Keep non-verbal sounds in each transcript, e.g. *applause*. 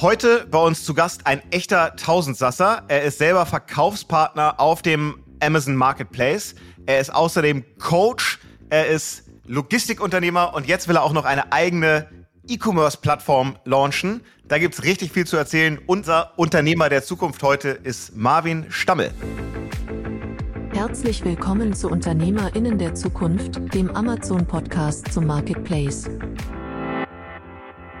Heute bei uns zu Gast ein echter Tausendsasser. Er ist selber Verkaufspartner auf dem Amazon Marketplace. Er ist außerdem Coach. Er ist Logistikunternehmer und jetzt will er auch noch eine eigene E-Commerce-Plattform launchen. Da gibt's richtig viel zu erzählen. Unser Unternehmer der Zukunft heute ist Marvin Stammel. Herzlich willkommen zu UnternehmerInnen der Zukunft, dem Amazon-Podcast zum Marketplace.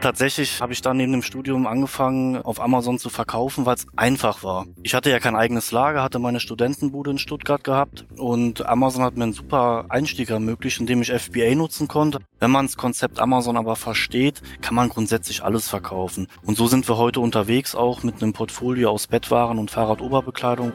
Tatsächlich habe ich dann neben dem Studium angefangen, auf Amazon zu verkaufen, weil es einfach war. Ich hatte ja kein eigenes Lager, hatte meine Studentenbude in Stuttgart gehabt und Amazon hat mir einen super Einstieg ermöglicht, indem ich FBA nutzen konnte. Wenn man das Konzept Amazon aber versteht, kann man grundsätzlich alles verkaufen. Und so sind wir heute unterwegs auch mit einem Portfolio aus Bettwaren und Fahrradoberbekleidung.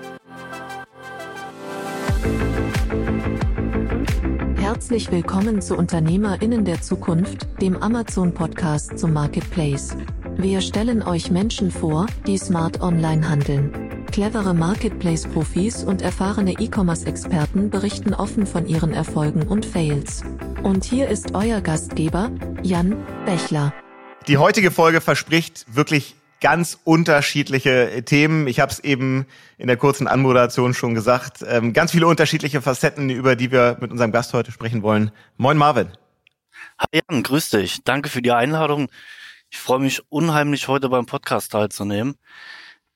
Herzlich willkommen zu UnternehmerInnen der Zukunft, dem Amazon-Podcast zum Marketplace. Wir stellen euch Menschen vor, die smart online handeln. Clevere Marketplace-Profis und erfahrene E-Commerce-Experten berichten offen von ihren Erfolgen und Fails. Und hier ist euer Gastgeber, Jan Bechler. Die heutige Folge verspricht wirklich ganz unterschiedliche Themen. Ich habe es eben in der kurzen Anmoderation schon gesagt. Ähm, ganz viele unterschiedliche Facetten, über die wir mit unserem Gast heute sprechen wollen. Moin Marvin. Hi Jan, grüß dich. Danke für die Einladung. Ich freue mich unheimlich, heute beim Podcast teilzunehmen.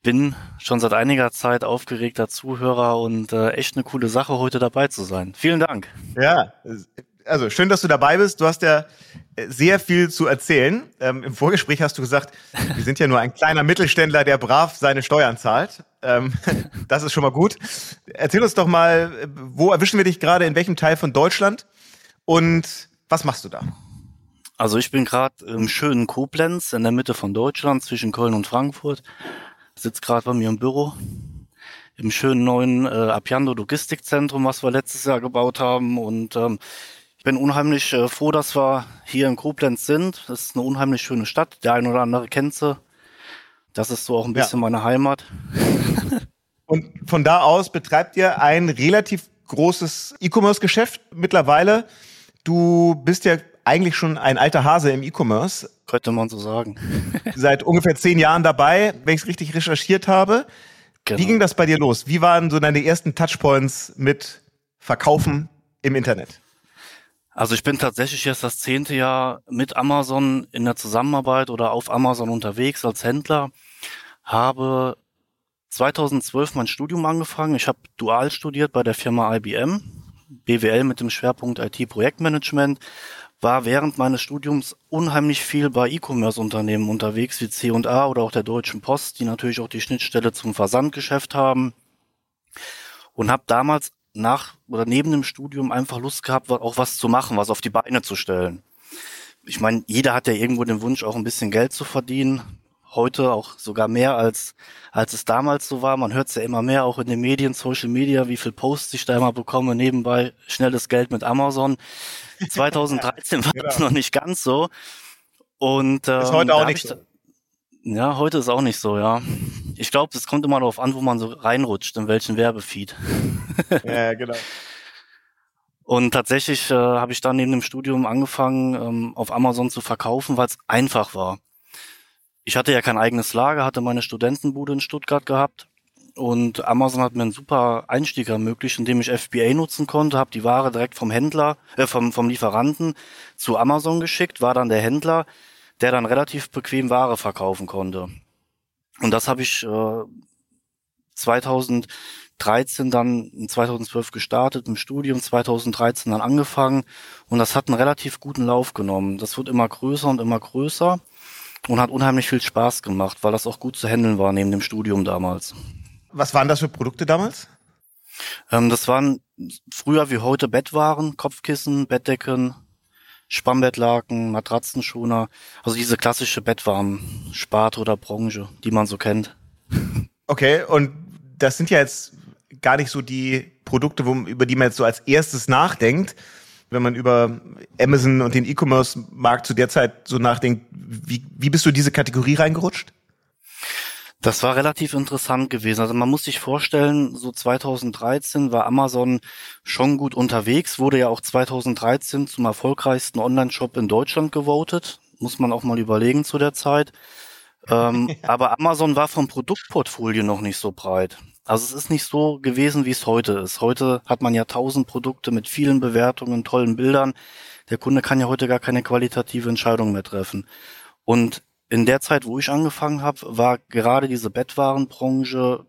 Bin schon seit einiger Zeit aufgeregter Zuhörer und äh, echt eine coole Sache, heute dabei zu sein. Vielen Dank. Ja, also schön, dass du dabei bist. Du hast ja äh, sehr viel zu erzählen. Ähm, Im Vorgespräch hast du gesagt, wir sind ja nur ein kleiner Mittelständler, der brav seine Steuern zahlt. Ähm, *laughs* das ist schon mal gut. Erzähl uns doch mal, wo erwischen wir dich gerade, in welchem Teil von Deutschland und was machst du da? Also ich bin gerade im schönen Koblenz, in der Mitte von Deutschland, zwischen Köln und Frankfurt. Sitze gerade bei mir im Büro im schönen neuen äh, Apiando Logistikzentrum, was wir letztes Jahr gebaut haben. Und ähm, bin unheimlich äh, froh, dass wir hier in Koblenz sind. Das ist eine unheimlich schöne Stadt. Der ein oder andere kennt sie. Das ist so auch ein bisschen ja. meine Heimat. *laughs* Und von da aus betreibt ihr ein relativ großes E-Commerce-Geschäft mittlerweile. Du bist ja eigentlich schon ein alter Hase im E-Commerce. Könnte man so sagen. *laughs* Seit ungefähr zehn Jahren dabei, wenn ich es richtig recherchiert habe. Genau. Wie ging das bei dir los? Wie waren so deine ersten Touchpoints mit Verkaufen im Internet? Also ich bin tatsächlich jetzt das zehnte Jahr mit Amazon in der Zusammenarbeit oder auf Amazon unterwegs als Händler. Habe 2012 mein Studium angefangen. Ich habe dual studiert bei der Firma IBM, BWL mit dem Schwerpunkt IT-Projektmanagement. War während meines Studiums unheimlich viel bei E-Commerce-Unternehmen unterwegs, wie C&A oder auch der Deutschen Post, die natürlich auch die Schnittstelle zum Versandgeschäft haben. Und habe damals nach oder neben dem Studium einfach Lust gehabt, auch was zu machen, was auf die Beine zu stellen. Ich meine, jeder hat ja irgendwo den Wunsch, auch ein bisschen Geld zu verdienen. Heute auch sogar mehr als, als es damals so war. Man hört es ja immer mehr, auch in den Medien, Social Media, wie viel Posts ich da immer bekomme, nebenbei schnelles Geld mit Amazon. *laughs* 2013 war genau. das noch nicht ganz so. Und ähm, ist heute auch nicht so. Ja, heute ist auch nicht so, ja. Ich glaube, es kommt immer darauf an, wo man so reinrutscht, in welchen Werbefeed. *laughs* ja, genau. Und tatsächlich äh, habe ich dann neben dem Studium angefangen, ähm, auf Amazon zu verkaufen, weil es einfach war. Ich hatte ja kein eigenes Lager, hatte meine Studentenbude in Stuttgart gehabt und Amazon hat mir einen super Einstieg ermöglicht, indem ich FBA nutzen konnte, habe die Ware direkt vom Händler, äh, vom, vom Lieferanten zu Amazon geschickt, war dann der Händler, der dann relativ bequem Ware verkaufen konnte. Und das habe ich äh, 2013 dann in 2012 gestartet im Studium, 2013 dann angefangen und das hat einen relativ guten Lauf genommen. Das wird immer größer und immer größer und hat unheimlich viel Spaß gemacht, weil das auch gut zu handeln war neben dem Studium damals. Was waren das für Produkte damals? Ähm, das waren früher wie heute Bettwaren, Kopfkissen, Bettdecken, Spannbettlaken, Matratzenschoner, also diese klassische Bettwarmsparte oder Branche, die man so kennt. Okay, und das sind ja jetzt gar nicht so die Produkte, wo, über die man jetzt so als erstes nachdenkt. Wenn man über Amazon und den E-Commerce-Markt zu der Zeit so nachdenkt, wie, wie bist du in diese Kategorie reingerutscht? Das war relativ interessant gewesen. Also man muss sich vorstellen, so 2013 war Amazon schon gut unterwegs, wurde ja auch 2013 zum erfolgreichsten Online-Shop in Deutschland gewotet. Muss man auch mal überlegen zu der Zeit. Ähm, *laughs* aber Amazon war vom Produktportfolio noch nicht so breit. Also es ist nicht so gewesen, wie es heute ist. Heute hat man ja tausend Produkte mit vielen Bewertungen, tollen Bildern. Der Kunde kann ja heute gar keine qualitative Entscheidung mehr treffen. Und in der Zeit, wo ich angefangen habe, war gerade diese Bettwarenbranche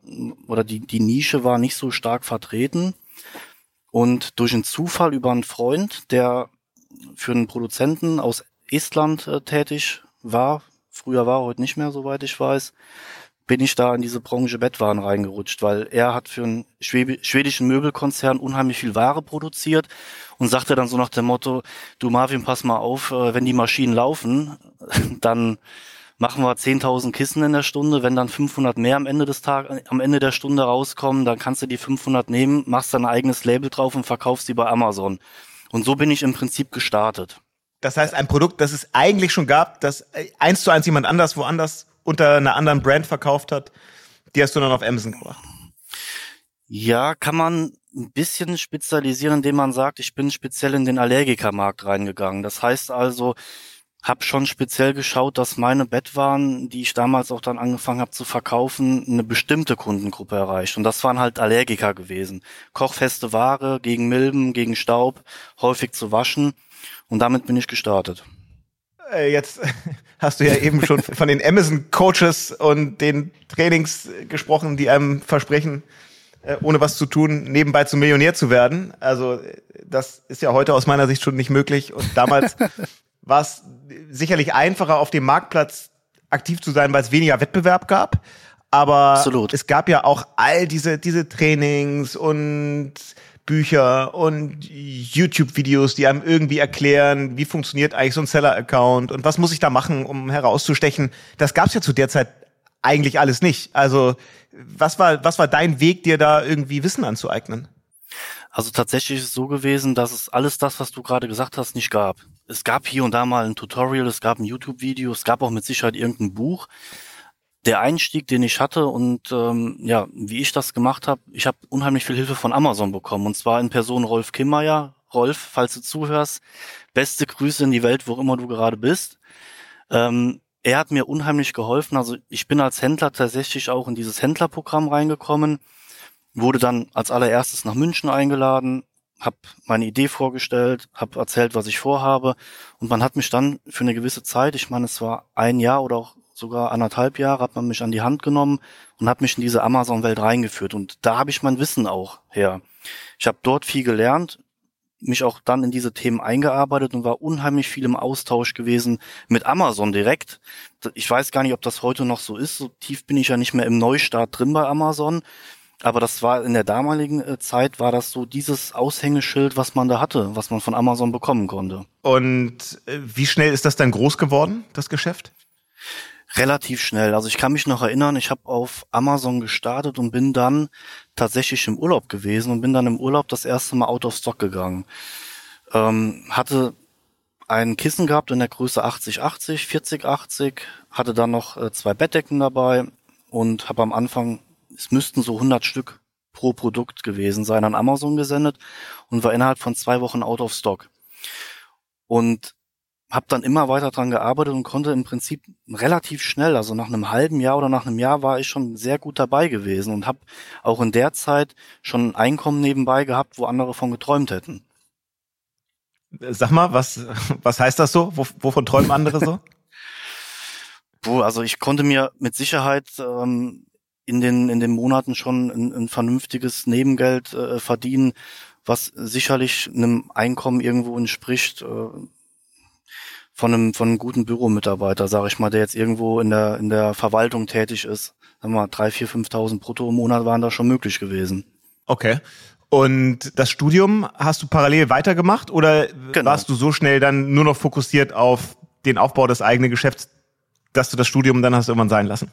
oder die, die Nische war nicht so stark vertreten. Und durch einen Zufall über einen Freund, der für einen Produzenten aus Estland äh, tätig war, früher war, heute nicht mehr, soweit ich weiß, bin ich da in diese Branche Bettwaren reingerutscht, weil er hat für einen schwedischen Möbelkonzern unheimlich viel Ware produziert und sagte dann so nach dem Motto, du Marvin, pass mal auf, äh, wenn die Maschinen laufen, *laughs* dann machen wir 10.000 Kissen in der Stunde. Wenn dann 500 mehr am Ende des Tages, am Ende der Stunde rauskommen, dann kannst du die 500 nehmen, machst dein eigenes Label drauf und verkaufst die bei Amazon. Und so bin ich im Prinzip gestartet. Das heißt, ein Produkt, das es eigentlich schon gab, das eins zu eins jemand anders woanders unter einer anderen Brand verkauft hat, die hast du dann auf Amazon gebracht. Ja, kann man ein bisschen spezialisieren, indem man sagt, ich bin speziell in den Allergikermarkt reingegangen. Das heißt also, habe schon speziell geschaut, dass meine Bettwaren, die ich damals auch dann angefangen habe zu verkaufen, eine bestimmte Kundengruppe erreicht. Und das waren halt Allergiker gewesen. Kochfeste Ware gegen Milben, gegen Staub, häufig zu waschen. Und damit bin ich gestartet. Äh, jetzt *laughs* hast du ja eben schon von den Amazon-Coaches und den Trainings gesprochen, die einem versprechen, äh, ohne was zu tun, nebenbei zum Millionär zu werden. Also das ist ja heute aus meiner Sicht schon nicht möglich. Und damals *laughs* war es sicherlich einfacher, auf dem Marktplatz aktiv zu sein, weil es weniger Wettbewerb gab. Aber Absolut. es gab ja auch all diese, diese Trainings und Bücher und YouTube-Videos, die einem irgendwie erklären, wie funktioniert eigentlich so ein Seller-Account und was muss ich da machen, um herauszustechen. Das gab es ja zu der Zeit eigentlich alles nicht. Also was war, was war dein Weg, dir da irgendwie Wissen anzueignen? Also tatsächlich ist es so gewesen, dass es alles das, was du gerade gesagt hast, nicht gab. Es gab hier und da mal ein Tutorial, es gab ein YouTube-Video, es gab auch mit Sicherheit irgendein Buch. Der Einstieg, den ich hatte und ähm, ja, wie ich das gemacht habe, ich habe unheimlich viel Hilfe von Amazon bekommen und zwar in Person Rolf Kimmeier. Rolf, falls du zuhörst, beste Grüße in die Welt, wo immer du gerade bist. Ähm, er hat mir unheimlich geholfen. Also ich bin als Händler tatsächlich auch in dieses Händlerprogramm reingekommen wurde dann als allererstes nach München eingeladen, habe meine Idee vorgestellt, habe erzählt, was ich vorhabe und man hat mich dann für eine gewisse Zeit, ich meine, es war ein Jahr oder auch sogar anderthalb Jahre, hat man mich an die Hand genommen und hat mich in diese Amazon-Welt reingeführt und da habe ich mein Wissen auch her. Ich habe dort viel gelernt, mich auch dann in diese Themen eingearbeitet und war unheimlich viel im Austausch gewesen mit Amazon direkt. Ich weiß gar nicht, ob das heute noch so ist. So tief bin ich ja nicht mehr im Neustart drin bei Amazon. Aber das war in der damaligen äh, Zeit war das so dieses Aushängeschild, was man da hatte, was man von Amazon bekommen konnte. Und äh, wie schnell ist das dann groß geworden, das Geschäft? Relativ schnell. Also ich kann mich noch erinnern, ich habe auf Amazon gestartet und bin dann tatsächlich im Urlaub gewesen und bin dann im Urlaub das erste Mal out of stock gegangen. Ähm, hatte ein Kissen gehabt in der Größe 80-80, 40-80, hatte dann noch äh, zwei Bettdecken dabei und habe am Anfang es müssten so 100 Stück pro Produkt gewesen sein, an Amazon gesendet und war innerhalb von zwei Wochen out of stock. Und habe dann immer weiter dran gearbeitet und konnte im Prinzip relativ schnell, also nach einem halben Jahr oder nach einem Jahr war ich schon sehr gut dabei gewesen und habe auch in der Zeit schon ein Einkommen nebenbei gehabt, wo andere von geträumt hätten. Sag mal, was, was heißt das so? wovon träumen andere so? *laughs* Puh, also ich konnte mir mit Sicherheit ähm, in den, in den Monaten schon ein, ein vernünftiges Nebengeld äh, verdienen, was sicherlich einem Einkommen irgendwo entspricht, äh, von einem, von einem guten Büromitarbeiter, sage ich mal, der jetzt irgendwo in der, in der Verwaltung tätig ist. Sagen wir mal, drei, vier, fünftausend brutto im Monat waren da schon möglich gewesen. Okay. Und das Studium hast du parallel weitergemacht oder genau. warst du so schnell dann nur noch fokussiert auf den Aufbau des eigenen Geschäfts, dass du das Studium dann hast irgendwann sein lassen?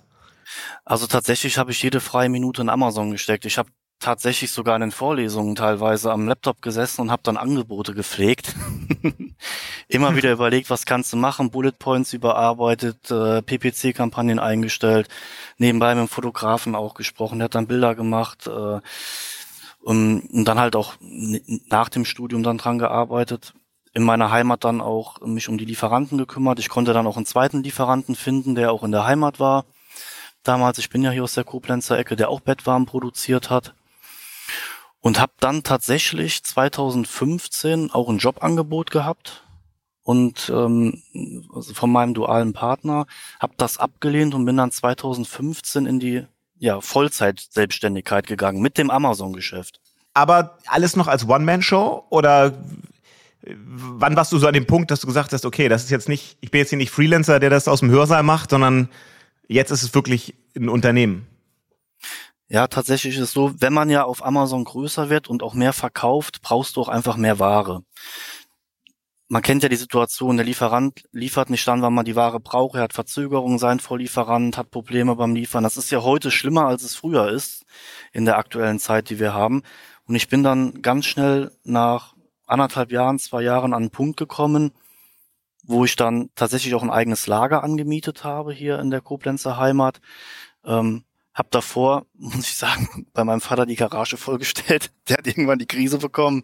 Also tatsächlich habe ich jede freie Minute in Amazon gesteckt. Ich habe tatsächlich sogar in den Vorlesungen teilweise am Laptop gesessen und habe dann Angebote gepflegt. *laughs* Immer wieder *laughs* überlegt, was kannst du machen, Bullet Points überarbeitet, äh, PPC-Kampagnen eingestellt, nebenbei mit dem Fotografen auch gesprochen, der hat dann Bilder gemacht äh, und, und dann halt auch nach dem Studium dann dran gearbeitet. in meiner Heimat dann auch mich um die Lieferanten gekümmert. Ich konnte dann auch einen zweiten Lieferanten finden, der auch in der Heimat war. Damals, ich bin ja hier aus der Koblenzer Ecke, der auch Bettwaren produziert hat. Und habe dann tatsächlich 2015 auch ein Jobangebot gehabt und ähm, also von meinem dualen Partner, habe das abgelehnt und bin dann 2015 in die ja, Vollzeit-Selbstständigkeit gegangen mit dem Amazon-Geschäft. Aber alles noch als One-Man-Show oder wann warst du so an dem Punkt, dass du gesagt hast, okay, das ist jetzt nicht, ich bin jetzt hier nicht Freelancer, der das aus dem Hörsaal macht, sondern jetzt ist es wirklich ein Unternehmen? Ja, tatsächlich ist es so, wenn man ja auf Amazon größer wird und auch mehr verkauft, brauchst du auch einfach mehr Ware. Man kennt ja die Situation, der Lieferant liefert nicht dann, wann man die Ware braucht, er hat Verzögerungen, sein Vorlieferant hat Probleme beim Liefern. Das ist ja heute schlimmer, als es früher ist, in der aktuellen Zeit, die wir haben. Und ich bin dann ganz schnell nach anderthalb Jahren, zwei Jahren an einen Punkt gekommen, wo ich dann tatsächlich auch ein eigenes Lager angemietet habe hier in der Koblenzer Heimat. Ähm, hab davor, *laughs* muss ich sagen, bei meinem Vater die Garage vollgestellt. *laughs* Der hat irgendwann die Krise bekommen,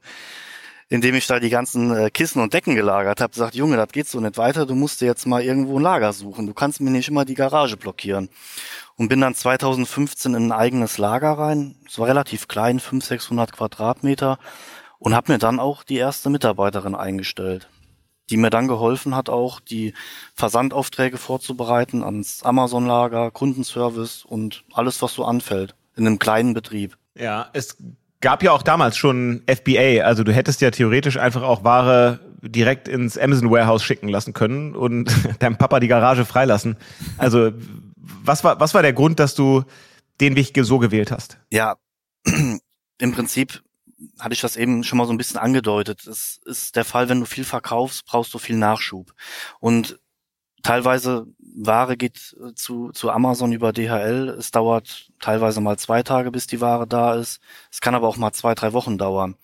indem ich da die ganzen äh, Kissen und Decken gelagert habe. Sagt, Junge, das geht so nicht weiter. Du musst dir jetzt mal irgendwo ein Lager suchen. Du kannst mir nicht immer die Garage blockieren. Und bin dann 2015 in ein eigenes Lager rein. Es war relativ klein, 500, 600 Quadratmeter und habe mir dann auch die erste Mitarbeiterin eingestellt, die mir dann geholfen hat, auch die Versandaufträge vorzubereiten ans Amazon-Lager, Kundenservice und alles, was so anfällt in einem kleinen Betrieb. Ja, es gab ja auch damals schon FBA, also du hättest ja theoretisch einfach auch Ware direkt ins Amazon Warehouse schicken lassen können und *laughs* deinem Papa die Garage freilassen. Also was war was war der Grund, dass du den Weg so gewählt hast? Ja, *clears throat* im Prinzip hatte ich das eben schon mal so ein bisschen angedeutet. Es ist der Fall, wenn du viel verkaufst, brauchst du viel Nachschub. Und teilweise Ware geht äh, zu, zu Amazon über DHL. Es dauert teilweise mal zwei Tage, bis die Ware da ist. Es kann aber auch mal zwei, drei Wochen dauern.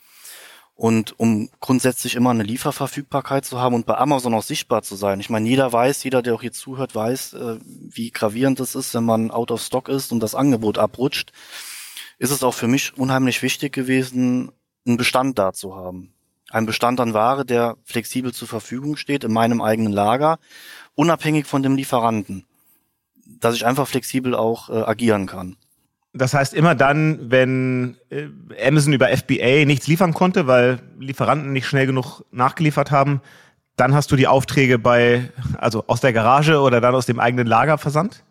Und um grundsätzlich immer eine Lieferverfügbarkeit zu haben und bei Amazon auch sichtbar zu sein. Ich meine, jeder weiß, jeder, der auch hier zuhört, weiß, äh, wie gravierend es ist, wenn man out of stock ist und das Angebot abrutscht ist es auch für mich unheimlich wichtig gewesen, einen Bestand da zu haben. Ein Bestand an Ware, der flexibel zur Verfügung steht in meinem eigenen Lager, unabhängig von dem Lieferanten. Dass ich einfach flexibel auch äh, agieren kann. Das heißt, immer dann, wenn äh, Amazon über FBA nichts liefern konnte, weil Lieferanten nicht schnell genug nachgeliefert haben, dann hast du die Aufträge bei, also aus der Garage oder dann aus dem eigenen Lager versandt?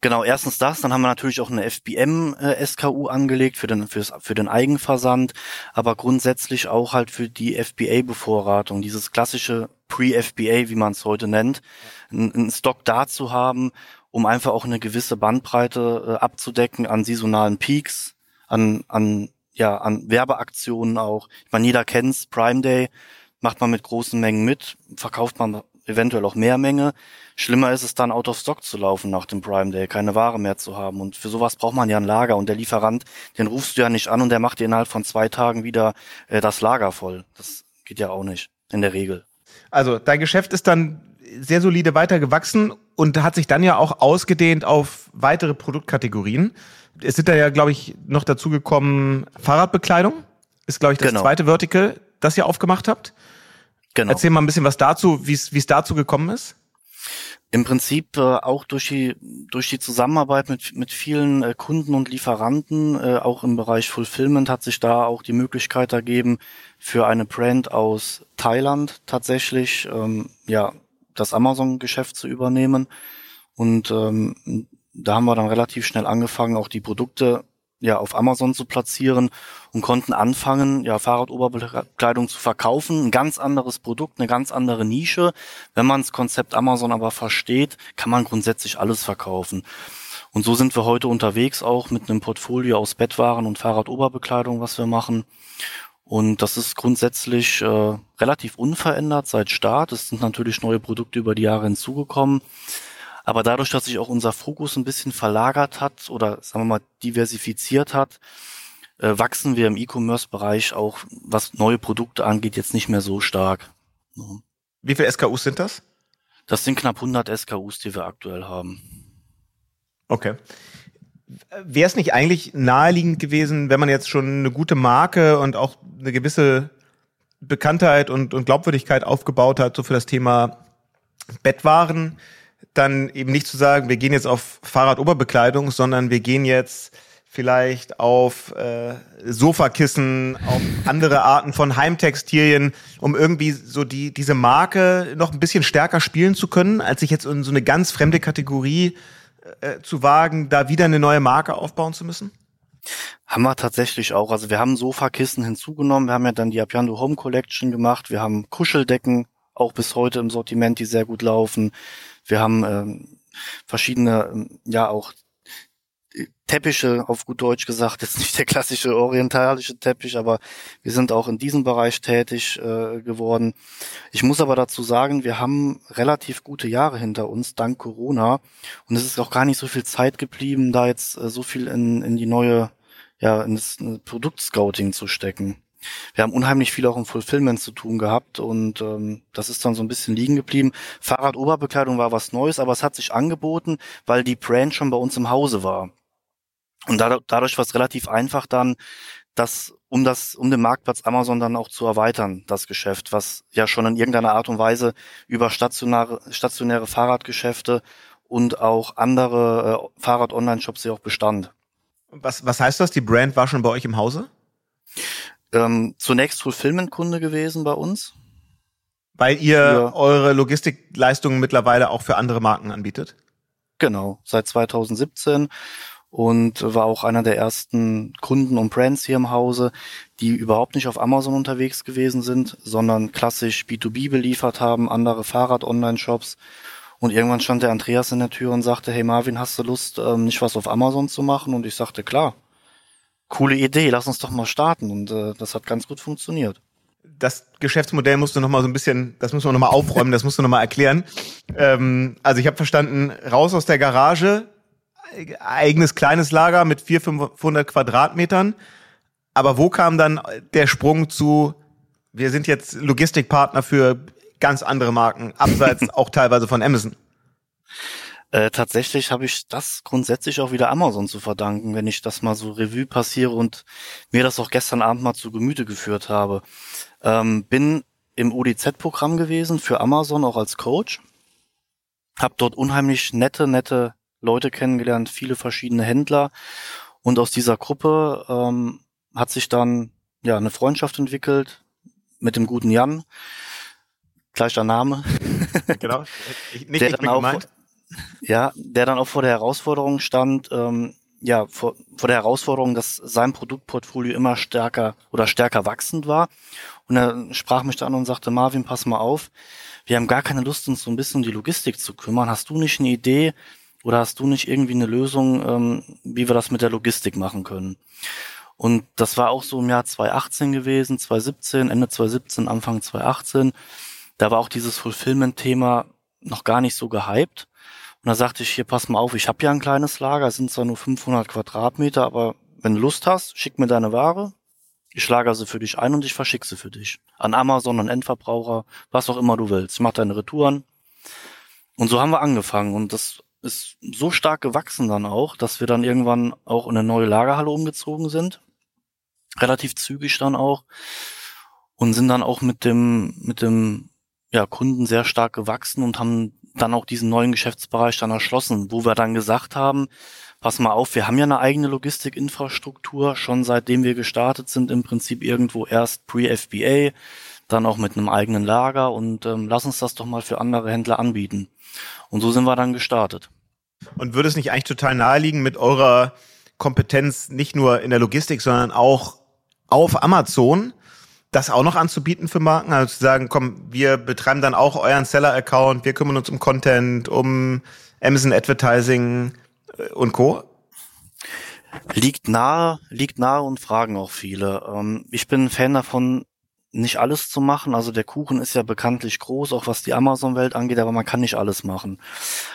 Genau, erstens das, dann haben wir natürlich auch eine FBM-SKU äh, angelegt für den, fürs, für den Eigenversand, aber grundsätzlich auch halt für die FBA-Bevorratung, dieses klassische Pre-FBA, wie man es heute nennt, einen Stock da zu haben, um einfach auch eine gewisse Bandbreite äh, abzudecken an saisonalen Peaks, an, an, ja, an Werbeaktionen auch. Ich meine, jeder kennt's, Prime Day, macht man mit großen Mengen mit, verkauft man eventuell auch mehr Menge. Schlimmer ist es dann, out of stock zu laufen nach dem Prime Day, keine Ware mehr zu haben. Und für sowas braucht man ja ein Lager. Und der Lieferant, den rufst du ja nicht an und der macht dir innerhalb von zwei Tagen wieder äh, das Lager voll. Das geht ja auch nicht, in der Regel. Also dein Geschäft ist dann sehr solide weiter gewachsen und hat sich dann ja auch ausgedehnt auf weitere Produktkategorien. Es sind da ja, glaube ich, noch dazu gekommen, Fahrradbekleidung ist, glaube ich, das genau. zweite Vertical, das ihr aufgemacht habt. Genau. Erzähl mal ein bisschen was dazu, wie es dazu gekommen ist. Im Prinzip äh, auch durch die durch die Zusammenarbeit mit mit vielen äh, Kunden und Lieferanten, äh, auch im Bereich Fulfillment hat sich da auch die Möglichkeit ergeben, für eine Brand aus Thailand tatsächlich ähm, ja das Amazon-Geschäft zu übernehmen. Und ähm, da haben wir dann relativ schnell angefangen, auch die Produkte ja auf Amazon zu platzieren und konnten anfangen, ja Fahrradoberbekleidung zu verkaufen. Ein ganz anderes Produkt, eine ganz andere Nische. Wenn man das Konzept Amazon aber versteht, kann man grundsätzlich alles verkaufen. Und so sind wir heute unterwegs auch mit einem Portfolio aus Bettwaren und Fahrradoberbekleidung, was wir machen. Und das ist grundsätzlich äh, relativ unverändert seit Start. Es sind natürlich neue Produkte über die Jahre hinzugekommen. Aber dadurch, dass sich auch unser Fokus ein bisschen verlagert hat oder sagen wir mal diversifiziert hat, äh, wachsen wir im E-Commerce-Bereich auch, was neue Produkte angeht, jetzt nicht mehr so stark. Wie viele SKUs sind das? Das sind knapp 100 SKUs, die wir aktuell haben. Okay. Wäre es nicht eigentlich naheliegend gewesen, wenn man jetzt schon eine gute Marke und auch eine gewisse Bekanntheit und, und Glaubwürdigkeit aufgebaut hat, so für das Thema Bettwaren, dann eben nicht zu sagen, wir gehen jetzt auf Fahrradoberbekleidung, sondern wir gehen jetzt vielleicht auf äh, Sofakissen, auf andere Arten von Heimtextilien, um irgendwie so die diese Marke noch ein bisschen stärker spielen zu können, als sich jetzt in so eine ganz fremde Kategorie äh, zu wagen, da wieder eine neue Marke aufbauen zu müssen? Haben wir tatsächlich auch. Also wir haben Sofakissen hinzugenommen. Wir haben ja dann die Apiando Home Collection gemacht. Wir haben Kuscheldecken auch bis heute im Sortiment, die sehr gut laufen. Wir haben ähm, verschiedene, ähm, ja auch Teppiche, auf gut Deutsch gesagt, *laughs* jetzt nicht der klassische orientalische Teppich, aber wir sind auch in diesem Bereich tätig äh, geworden. Ich muss aber dazu sagen, wir haben relativ gute Jahre hinter uns, dank Corona. Und es ist auch gar nicht so viel Zeit geblieben, da jetzt äh, so viel in, in die neue, ja, in das Produktscouting zu stecken. Wir haben unheimlich viel auch im Fulfillment zu tun gehabt und ähm, das ist dann so ein bisschen liegen geblieben. Fahrradoberbekleidung war was Neues, aber es hat sich angeboten, weil die Brand schon bei uns im Hause war. Und dadurch, dadurch war es relativ einfach dann, das, um das, um den Marktplatz Amazon dann auch zu erweitern, das Geschäft, was ja schon in irgendeiner Art und Weise über stationäre, stationäre Fahrradgeschäfte und auch andere äh, Fahrrad-Online-Shops ja auch bestand. Was, was heißt das? Die Brand war schon bei euch im Hause? Ähm, zunächst Fulfillment-Kunde gewesen bei uns. Weil ihr für, eure Logistikleistungen mittlerweile auch für andere Marken anbietet? Genau, seit 2017 und war auch einer der ersten Kunden und Brands hier im Hause, die überhaupt nicht auf Amazon unterwegs gewesen sind, sondern klassisch B2B beliefert haben, andere Fahrrad-Online-Shops. Und irgendwann stand der Andreas in der Tür und sagte, hey Marvin, hast du Lust, ähm, nicht was auf Amazon zu machen? Und ich sagte, klar, coole Idee, lass uns doch mal starten. Und äh, das hat ganz gut funktioniert. Das Geschäftsmodell musst du noch mal so ein bisschen, das müssen wir noch mal aufräumen, das musst du noch mal erklären. Ähm, also ich habe verstanden, raus aus der Garage, eigenes kleines Lager mit 400, 500 Quadratmetern. Aber wo kam dann der Sprung zu, wir sind jetzt Logistikpartner für ganz andere Marken, abseits *laughs* auch teilweise von Amazon? Äh, tatsächlich habe ich das grundsätzlich auch wieder Amazon zu verdanken, wenn ich das mal so Revue passiere und mir das auch gestern Abend mal zu Gemüte geführt habe. Ähm, bin im ODZ-Programm gewesen für Amazon auch als Coach. Hab dort unheimlich nette, nette Leute kennengelernt, viele verschiedene Händler. Und aus dieser Gruppe ähm, hat sich dann ja eine Freundschaft entwickelt mit dem guten Jan. Gleicher Name. *laughs* Genau. Ich, nicht, der dann auch, gemeint. Ja, der dann auch vor der Herausforderung stand, ähm, ja, vor, vor der Herausforderung, dass sein Produktportfolio immer stärker oder stärker wachsend war. Und er sprach mich dann an und sagte, Marvin, pass mal auf, wir haben gar keine Lust, uns so ein bisschen um die Logistik zu kümmern. Hast du nicht eine Idee, oder hast du nicht irgendwie eine Lösung, ähm, wie wir das mit der Logistik machen können? Und das war auch so im Jahr 2018 gewesen, 2017, Ende 2017, Anfang 2018. Da war auch dieses Fulfillment-Thema noch gar nicht so gehypt. Und da sagte ich, hier, pass mal auf, ich habe ja ein kleines Lager, sind zwar nur 500 Quadratmeter, aber wenn du Lust hast, schick mir deine Ware, ich lager sie für dich ein und ich verschicke sie für dich. An Amazon, an Endverbraucher, was auch immer du willst. Mach deine Retouren. Und so haben wir angefangen. Und das ist so stark gewachsen dann auch, dass wir dann irgendwann auch in eine neue Lagerhalle umgezogen sind. Relativ zügig dann auch. Und sind dann auch mit dem, mit dem, ja, Kunden sehr stark gewachsen und haben dann auch diesen neuen Geschäftsbereich dann erschlossen, wo wir dann gesagt haben, pass mal auf, wir haben ja eine eigene Logistikinfrastruktur, schon seitdem wir gestartet sind, im Prinzip irgendwo erst pre-FBA, dann auch mit einem eigenen Lager und ähm, lass uns das doch mal für andere Händler anbieten. Und so sind wir dann gestartet. Und würde es nicht eigentlich total naheliegen, mit eurer Kompetenz nicht nur in der Logistik, sondern auch auf Amazon das auch noch anzubieten für Marken? Also zu sagen, komm, wir betreiben dann auch euren Seller-Account, wir kümmern uns um Content, um Amazon Advertising äh, und Co. Liegt nahe, liegt nahe und fragen auch viele. Ähm, ich bin ein Fan davon, nicht alles zu machen. Also der Kuchen ist ja bekanntlich groß, auch was die Amazon-Welt angeht, aber man kann nicht alles machen.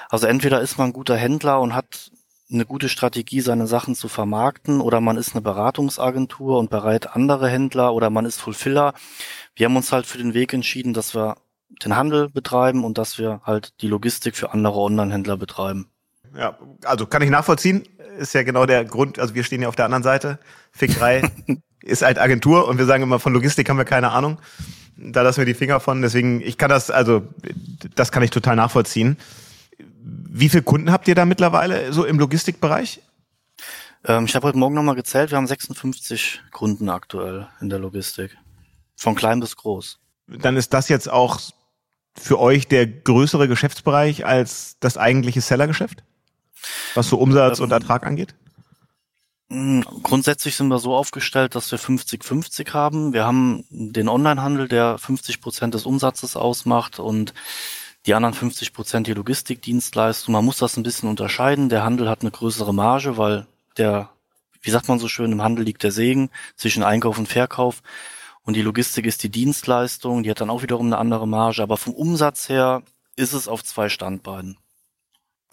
Also entweder ist man ein guter Händler und hat eine gute Strategie, seine Sachen zu vermarkten, oder man ist eine Beratungsagentur und bereit andere Händler oder man ist Fulfiller. Wir haben uns halt für den Weg entschieden, dass wir den Handel betreiben und dass wir halt die Logistik für andere Online-Händler betreiben. Ja, also kann ich nachvollziehen. Ist ja genau der Grund. Also wir stehen ja auf der anderen Seite. Fick 3 *laughs* ist halt Agentur und wir sagen immer, von Logistik haben wir keine Ahnung. Da lassen wir die Finger von. Deswegen, ich kann das, also, das kann ich total nachvollziehen. Wie viele Kunden habt ihr da mittlerweile so im Logistikbereich? Ähm, ich habe heute Morgen nochmal gezählt. Wir haben 56 Kunden aktuell in der Logistik. Von klein bis groß. Dann ist das jetzt auch für euch der größere Geschäftsbereich als das eigentliche Sellergeschäft? Was so Umsatz ähm, und Ertrag angeht? Hm, grundsätzlich sind wir so aufgestellt, dass wir 50-50 haben. Wir haben den Onlinehandel, der 50 Prozent des Umsatzes ausmacht und die anderen 50 Prozent die Logistikdienstleistung. Man muss das ein bisschen unterscheiden. Der Handel hat eine größere Marge, weil der, wie sagt man so schön, im Handel liegt der Segen zwischen Einkauf und Verkauf. Und die Logistik ist die Dienstleistung, die hat dann auch wiederum eine andere Marge. Aber vom Umsatz her ist es auf zwei Standbeinen.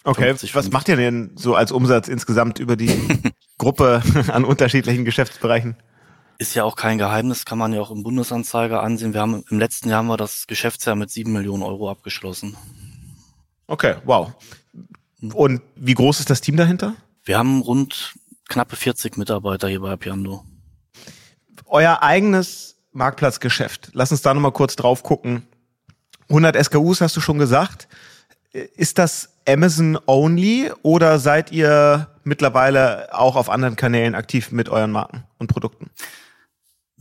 Okay, 50, was 50. macht ihr denn so als Umsatz insgesamt über die *laughs* Gruppe an unterschiedlichen Geschäftsbereichen? Ist ja auch kein Geheimnis, kann man ja auch im Bundesanzeiger ansehen. Wir haben im letzten Jahr haben wir das Geschäftsjahr mit sieben Millionen Euro abgeschlossen. Okay, wow. Und wie groß ist das Team dahinter? Wir haben rund knappe 40 Mitarbeiter hier bei Piando. Euer eigenes Marktplatzgeschäft. Lass uns da nochmal kurz drauf gucken. 100 SKUs hast du schon gesagt. Ist das Amazon only oder seid ihr mittlerweile auch auf anderen Kanälen aktiv mit euren Marken und Produkten?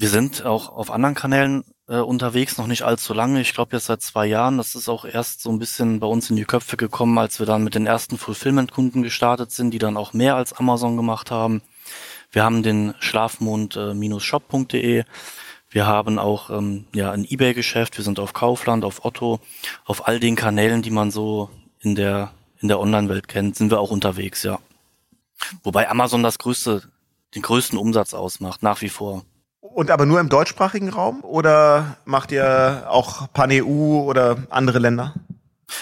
Wir sind auch auf anderen Kanälen äh, unterwegs, noch nicht allzu lange. Ich glaube jetzt seit zwei Jahren. Das ist auch erst so ein bisschen bei uns in die Köpfe gekommen, als wir dann mit den ersten Fulfillment-Kunden gestartet sind, die dann auch mehr als Amazon gemacht haben. Wir haben den Schlafmond-shop.de. Wir haben auch ähm, ja ein eBay-Geschäft. Wir sind auf Kaufland, auf Otto, auf all den Kanälen, die man so in der in der Online-Welt kennt, sind wir auch unterwegs, ja. Wobei Amazon das größte, den größten Umsatz ausmacht, nach wie vor. Und aber nur im deutschsprachigen Raum oder macht ihr auch Pan-EU oder andere Länder?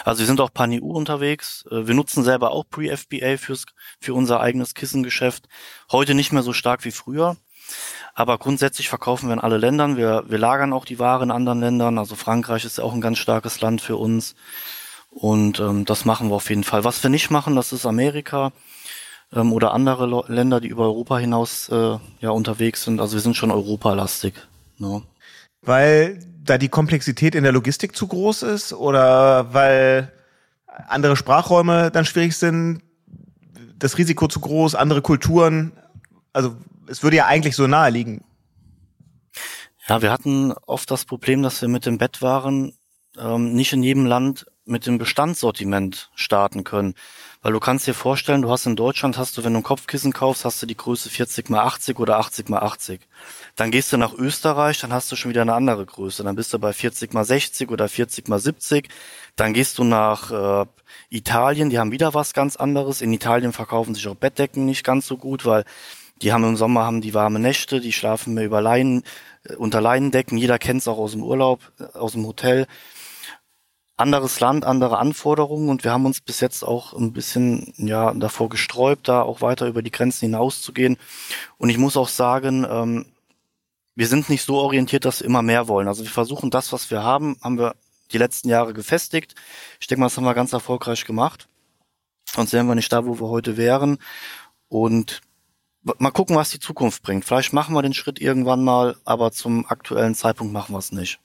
Also wir sind auch Pan-EU unterwegs. Äh, wir nutzen selber auch Pre-FBA für unser eigenes Kissengeschäft. Heute nicht mehr so stark wie früher. Aber grundsätzlich verkaufen wir in alle Ländern. Wir, wir lagern auch die Ware in anderen Ländern. Also Frankreich ist ja auch ein ganz starkes Land für uns. Und ähm, das machen wir auf jeden Fall. Was wir nicht machen, das ist Amerika ähm, oder andere Lo Länder, die über Europa hinaus äh, ja unterwegs sind. Also wir sind schon europalastig. Ne? Weil da die Komplexität in der Logistik zu groß ist oder weil andere Sprachräume dann schwierig sind, das Risiko zu groß, andere Kulturen. Also es würde ja eigentlich so nahe liegen. Ja, wir hatten oft das Problem, dass wir mit dem Bettwaren ähm, nicht in jedem Land mit dem Bestandssortiment starten können. Weil du kannst dir vorstellen, du hast in Deutschland, hast du, wenn du ein Kopfkissen kaufst, hast du die Größe 40 mal 80 oder 80 mal 80. Dann gehst du nach Österreich, dann hast du schon wieder eine andere Größe. Dann bist du bei 40 mal 60 oder 40 mal 70. Dann gehst du nach äh, Italien, die haben wieder was ganz anderes. In Italien verkaufen sich auch Bettdecken nicht ganz so gut, weil die haben im Sommer haben die warme Nächte, die schlafen mehr über Leinen, äh, unter Leinendecken. Jeder kennt es auch aus dem Urlaub, äh, aus dem Hotel anderes Land, andere Anforderungen und wir haben uns bis jetzt auch ein bisschen ja davor gesträubt, da auch weiter über die Grenzen hinauszugehen. Und ich muss auch sagen, ähm, wir sind nicht so orientiert, dass wir immer mehr wollen. Also wir versuchen das, was wir haben, haben wir die letzten Jahre gefestigt. Ich denke mal, das haben wir ganz erfolgreich gemacht. Sonst wären wir nicht da, wo wir heute wären. Und mal gucken, was die Zukunft bringt. Vielleicht machen wir den Schritt irgendwann mal, aber zum aktuellen Zeitpunkt machen wir es nicht.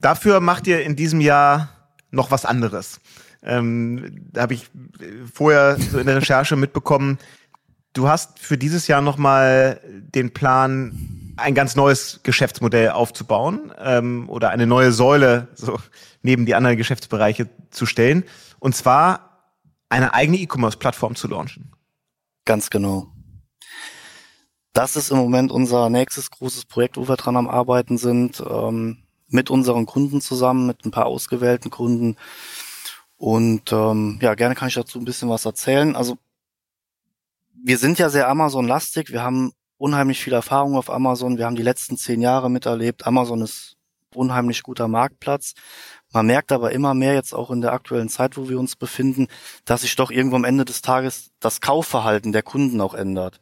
Dafür macht ihr in diesem Jahr noch was anderes. Ähm, da habe ich vorher so in der Recherche mitbekommen, du hast für dieses Jahr nochmal den Plan, ein ganz neues Geschäftsmodell aufzubauen ähm, oder eine neue Säule so neben die anderen Geschäftsbereiche zu stellen. Und zwar eine eigene E-Commerce-Plattform zu launchen. Ganz genau. Das ist im Moment unser nächstes großes Projekt, wo wir dran am Arbeiten sind. Ähm, mit unseren Kunden zusammen, mit ein paar ausgewählten Kunden. Und ähm, ja, gerne kann ich dazu ein bisschen was erzählen. Also wir sind ja sehr Amazon-lastig. Wir haben unheimlich viel Erfahrung auf Amazon. Wir haben die letzten zehn Jahre miterlebt. Amazon ist unheimlich guter Marktplatz. Man merkt aber immer mehr jetzt auch in der aktuellen Zeit, wo wir uns befinden, dass sich doch irgendwo am Ende des Tages das Kaufverhalten der Kunden auch ändert.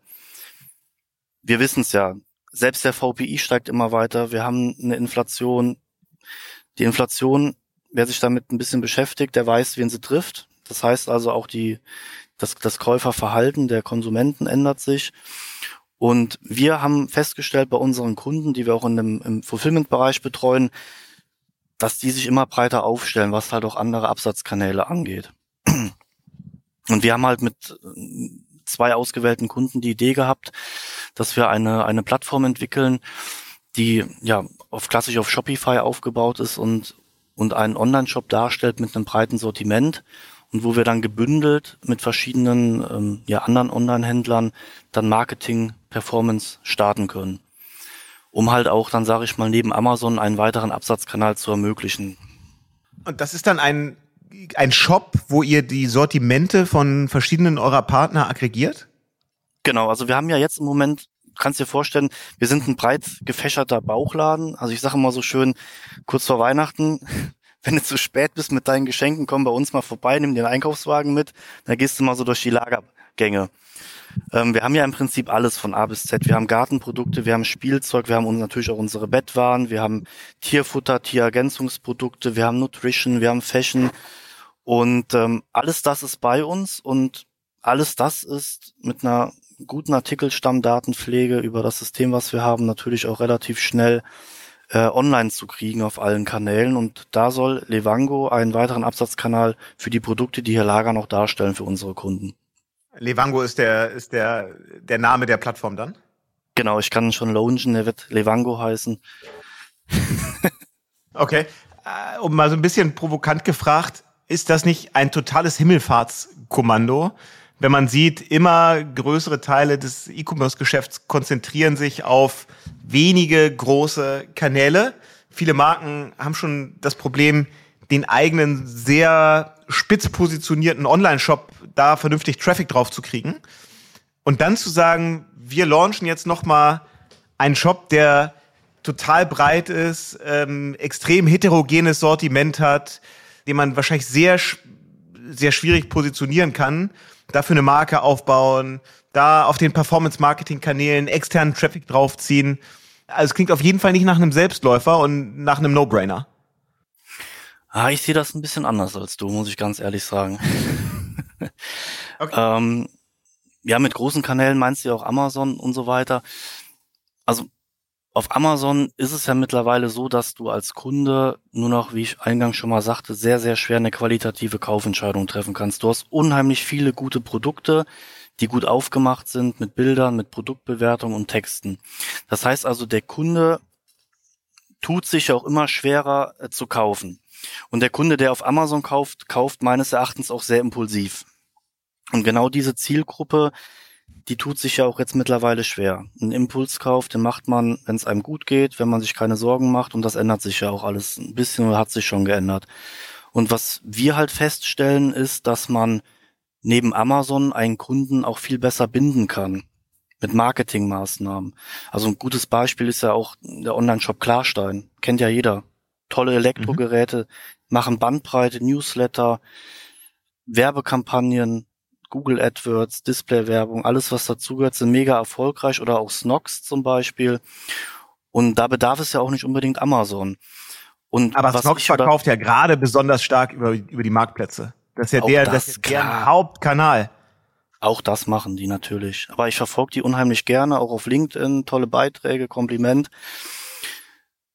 Wir wissen es ja, selbst der VPI steigt immer weiter. Wir haben eine Inflation. Die Inflation, wer sich damit ein bisschen beschäftigt, der weiß, wen sie trifft. Das heißt also auch die, das, das Käuferverhalten der Konsumenten ändert sich. Und wir haben festgestellt bei unseren Kunden, die wir auch in dem, im Fulfillment-Bereich betreuen, dass die sich immer breiter aufstellen, was halt auch andere Absatzkanäle angeht. Und wir haben halt mit äh, zwei ausgewählten Kunden die Idee gehabt, dass wir eine, eine Plattform entwickeln, die ja auf klassisch auf Shopify aufgebaut ist und, und einen Online-Shop darstellt mit einem breiten Sortiment und wo wir dann gebündelt mit verschiedenen ähm, ja, anderen Online-Händlern dann Marketing, Performance starten können. Um halt auch dann, sage ich mal, neben Amazon einen weiteren Absatzkanal zu ermöglichen. Und das ist dann ein ein Shop, wo ihr die Sortimente von verschiedenen eurer Partner aggregiert? Genau, also wir haben ja jetzt im Moment, kannst dir vorstellen, wir sind ein breit gefächerter Bauchladen. Also ich sage mal so schön, kurz vor Weihnachten, *laughs* wenn du zu spät bist mit deinen Geschenken, komm bei uns mal vorbei, nimm den Einkaufswagen mit, dann gehst du mal so durch die Lagergänge. Ähm, wir haben ja im Prinzip alles von A bis Z. Wir haben Gartenprodukte, wir haben Spielzeug, wir haben uns natürlich auch unsere Bettwaren, wir haben Tierfutter, Tierergänzungsprodukte, wir haben Nutrition, wir haben Fashion, und ähm, alles das ist bei uns und alles das ist mit einer guten Artikelstammdatenpflege über das System, was wir haben, natürlich auch relativ schnell äh, online zu kriegen auf allen Kanälen. Und da soll Levango einen weiteren Absatzkanal für die Produkte, die hier lagern, auch darstellen für unsere Kunden. Levango ist der, ist der, der Name der Plattform dann? Genau, ich kann schon launchen, der wird Levango heißen. *laughs* okay. Äh, um mal so ein bisschen provokant gefragt, ist das nicht ein totales Himmelfahrtskommando? Wenn man sieht, immer größere Teile des E-Commerce-Geschäfts konzentrieren sich auf wenige große Kanäle. Viele Marken haben schon das Problem, den eigenen sehr spitz positionierten Online-Shop da vernünftig Traffic drauf zu kriegen. Und dann zu sagen, wir launchen jetzt noch mal einen Shop, der total breit ist, ähm, extrem heterogenes Sortiment hat, den man wahrscheinlich sehr, sehr schwierig positionieren kann, dafür eine Marke aufbauen, da auf den Performance-Marketing-Kanälen externen Traffic draufziehen. Also es klingt auf jeden Fall nicht nach einem Selbstläufer und nach einem No-Brainer. Ah, ich sehe das ein bisschen anders als du, muss ich ganz ehrlich sagen. *laughs* okay. ähm, ja, mit großen Kanälen meinst du ja auch Amazon und so weiter. Also auf Amazon ist es ja mittlerweile so, dass du als Kunde nur noch, wie ich eingangs schon mal sagte, sehr, sehr schwer eine qualitative Kaufentscheidung treffen kannst. Du hast unheimlich viele gute Produkte, die gut aufgemacht sind mit Bildern, mit Produktbewertung und Texten. Das heißt also, der Kunde tut sich auch immer schwerer äh, zu kaufen. Und der Kunde, der auf Amazon kauft, kauft meines Erachtens auch sehr impulsiv. Und genau diese Zielgruppe die tut sich ja auch jetzt mittlerweile schwer. Ein Impulskauf, den macht man, wenn es einem gut geht, wenn man sich keine Sorgen macht und das ändert sich ja auch alles ein bisschen oder hat sich schon geändert. Und was wir halt feststellen, ist, dass man neben Amazon einen Kunden auch viel besser binden kann mit Marketingmaßnahmen. Also ein gutes Beispiel ist ja auch der Online-Shop Klarstein. Kennt ja jeder. Tolle Elektrogeräte, mhm. machen Bandbreite, Newsletter, Werbekampagnen, Google AdWords, Display-Werbung, alles was dazugehört, sind mega erfolgreich oder auch Snox zum Beispiel. Und da bedarf es ja auch nicht unbedingt Amazon. Und Aber Snox verkauft ja gerade besonders stark über, über die Marktplätze. Das ist ja der, das, das ist der Hauptkanal. Auch das machen die natürlich. Aber ich verfolge die unheimlich gerne, auch auf LinkedIn, tolle Beiträge, Kompliment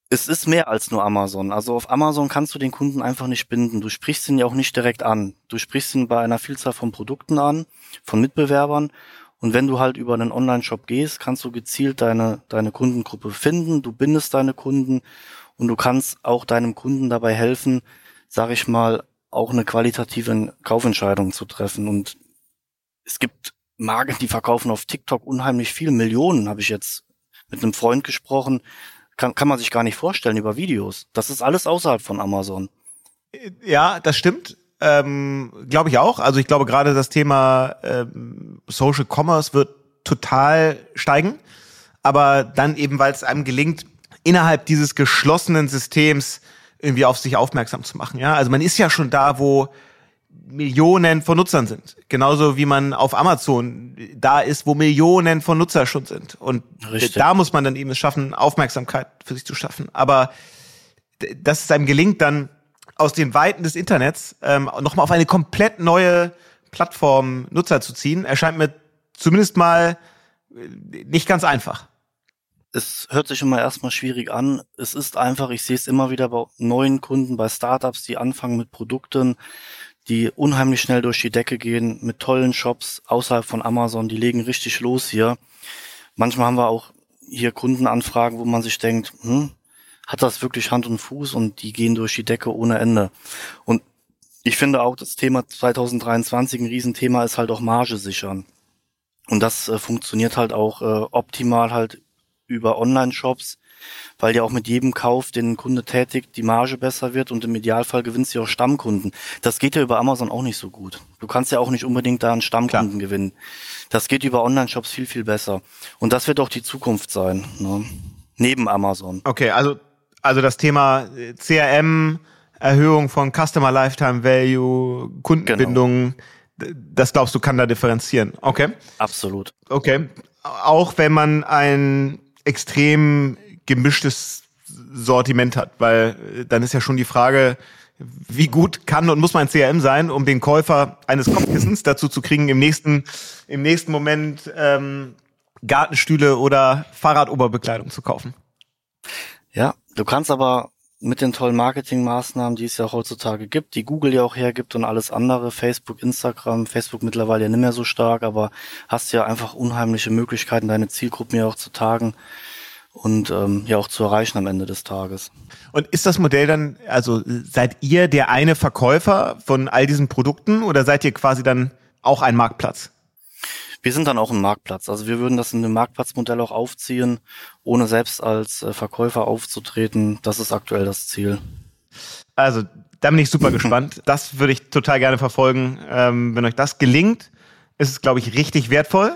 es ist mehr als nur Amazon. Also auf Amazon kannst du den Kunden einfach nicht binden. Du sprichst ihn ja auch nicht direkt an. Du sprichst ihn bei einer Vielzahl von Produkten an, von Mitbewerbern. Und wenn du halt über einen Online-Shop gehst, kannst du gezielt deine, deine Kundengruppe finden. Du bindest deine Kunden und du kannst auch deinem Kunden dabei helfen, sag ich mal, auch eine qualitative Kaufentscheidung zu treffen. Und es gibt Marken, die verkaufen auf TikTok unheimlich viel. Millionen habe ich jetzt mit einem Freund gesprochen kann, kann man sich gar nicht vorstellen über Videos. Das ist alles außerhalb von Amazon. Ja, das stimmt. Ähm, glaube ich auch. Also ich glaube gerade das Thema ähm, Social Commerce wird total steigen. Aber dann eben, weil es einem gelingt, innerhalb dieses geschlossenen Systems irgendwie auf sich aufmerksam zu machen. Ja, also man ist ja schon da, wo Millionen von Nutzern sind. Genauso wie man auf Amazon da ist, wo Millionen von Nutzer schon sind. Und Richtig. da muss man dann eben es schaffen, Aufmerksamkeit für sich zu schaffen. Aber dass es einem gelingt, dann aus den Weiten des Internets ähm, nochmal auf eine komplett neue Plattform Nutzer zu ziehen, erscheint mir zumindest mal äh, nicht ganz einfach. es hört sich immer erstmal schwierig an. Es ist einfach, ich sehe es immer wieder bei neuen Kunden, bei Startups, die anfangen mit Produkten, die unheimlich schnell durch die Decke gehen, mit tollen Shops außerhalb von Amazon, die legen richtig los hier. Manchmal haben wir auch hier Kundenanfragen, wo man sich denkt, hm, hat das wirklich Hand und Fuß und die gehen durch die Decke ohne Ende. Und ich finde auch, das Thema 2023 ein Riesenthema ist halt auch Marge sichern. Und das äh, funktioniert halt auch äh, optimal halt über Online-Shops, weil ja auch mit jedem Kauf, den ein Kunde tätigt, die Marge besser wird und im Idealfall gewinnst du auch Stammkunden. Das geht ja über Amazon auch nicht so gut. Du kannst ja auch nicht unbedingt da einen Stammkunden Klar. gewinnen. Das geht über Online-Shops viel, viel besser. Und das wird auch die Zukunft sein, ne? neben Amazon. Okay, also, also das Thema CRM, Erhöhung von Customer Lifetime Value, Kundenbindung, genau. das glaubst du kann da differenzieren. Okay. Absolut. Okay. Auch wenn man ein extrem gemischtes Sortiment hat, weil äh, dann ist ja schon die Frage, wie gut kann und muss mein CRM sein, um den Käufer eines Kopfkissens dazu zu kriegen, im nächsten, im nächsten Moment ähm, Gartenstühle oder Fahrradoberbekleidung zu kaufen. Ja, du kannst aber mit den tollen Marketingmaßnahmen, die es ja heutzutage gibt, die Google ja auch hergibt und alles andere, Facebook, Instagram, Facebook mittlerweile ja nicht mehr so stark, aber hast ja einfach unheimliche Möglichkeiten, deine Zielgruppen ja auch zu tagen und ähm, ja auch zu erreichen am Ende des Tages. Und ist das Modell dann, also seid ihr der eine Verkäufer von all diesen Produkten oder seid ihr quasi dann auch ein Marktplatz? Wir sind dann auch ein Marktplatz. Also wir würden das in dem Marktplatzmodell auch aufziehen, ohne selbst als äh, Verkäufer aufzutreten. Das ist aktuell das Ziel. Also da bin ich super gespannt. *laughs* Das würde ich total gerne verfolgen. Ähm, wenn euch das gelingt, ist es, glaube ich, richtig wertvoll.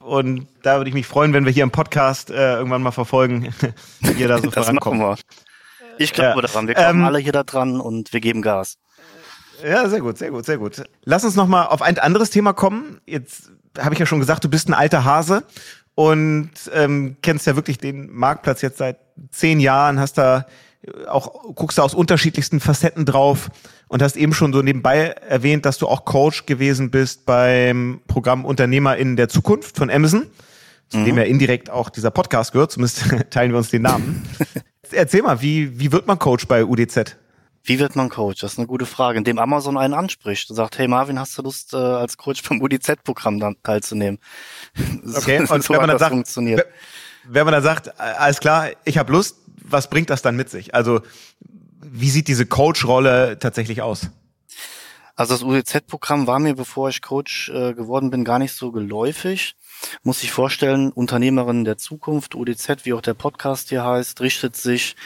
Und da würde ich mich freuen, wenn wir hier im Podcast äh, irgendwann mal verfolgen, *laughs* wie ihr da so *laughs* das vorankommt. Machen wir. Ich glaube ja. daran. Wir kommen ähm, alle hier da dran und wir geben Gas. Ja, sehr gut, sehr gut, sehr gut. Lass uns noch mal auf ein anderes Thema kommen. Jetzt habe ich ja schon gesagt, du bist ein alter Hase und ähm, kennst ja wirklich den Marktplatz jetzt seit zehn Jahren, hast da auch, guckst da aus unterschiedlichsten Facetten drauf und hast eben schon so nebenbei erwähnt, dass du auch Coach gewesen bist beim Programm Unternehmer in der Zukunft von Amazon, zu mhm. dem ja indirekt auch dieser Podcast gehört, zumindest *laughs* teilen wir uns den Namen. *laughs* Erzähl mal, wie, wie wird man Coach bei UDZ? Wie wird man Coach? Das ist eine gute Frage. Indem Amazon einen anspricht und sagt, hey Marvin, hast du Lust, äh, als Coach beim UDZ-Programm teilzunehmen? *laughs* Okay, und so wenn man dann sagt, funktioniert. wenn man dann sagt, alles klar, ich habe Lust, was bringt das dann mit sich? Also wie sieht diese Coach-Rolle tatsächlich aus? Also das UDZ-Programm war mir, bevor ich Coach äh, geworden bin, gar nicht so geläufig. Muss ich vorstellen, Unternehmerin der Zukunft, UDZ, wie auch der Podcast hier heißt, richtet sich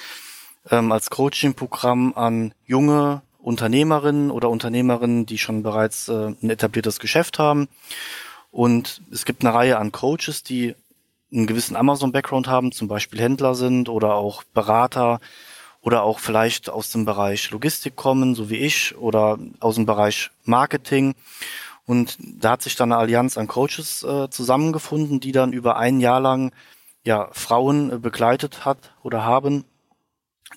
ähm, als Coaching-Programm an junge Unternehmerinnen oder Unternehmerinnen, die schon bereits äh, ein etabliertes Geschäft haben. Und es gibt eine Reihe an Coaches, die einen gewissen Amazon-Background haben, zum Beispiel Händler sind oder auch Berater oder auch vielleicht aus dem Bereich Logistik kommen, so wie ich, oder aus dem Bereich Marketing. Und da hat sich dann eine Allianz an Coaches äh, zusammengefunden, die dann über ein Jahr lang ja Frauen äh, begleitet hat oder haben,